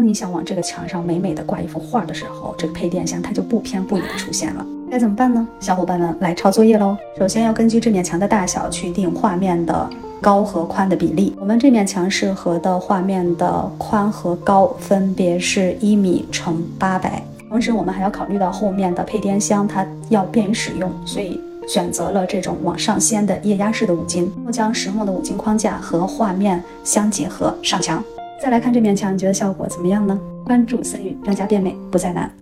当你想往这个墙上美美的挂一幅画的时候，这个配电箱它就不偏不倚的出现了。该怎么办呢？小伙伴们来抄作业喽！首先要根据这面墙的大小去定画面的高和宽的比例。我们这面墙适合的画面的宽和高分别是一米乘八百。同时，我们还要考虑到后面的配电箱它要便于使用，所以选择了这种往上掀的液压式的五金，将实木的五金框架和画面相结合上墙。再来看这面墙，你觉得效果怎么样呢？关注森宇，让家变美不再难。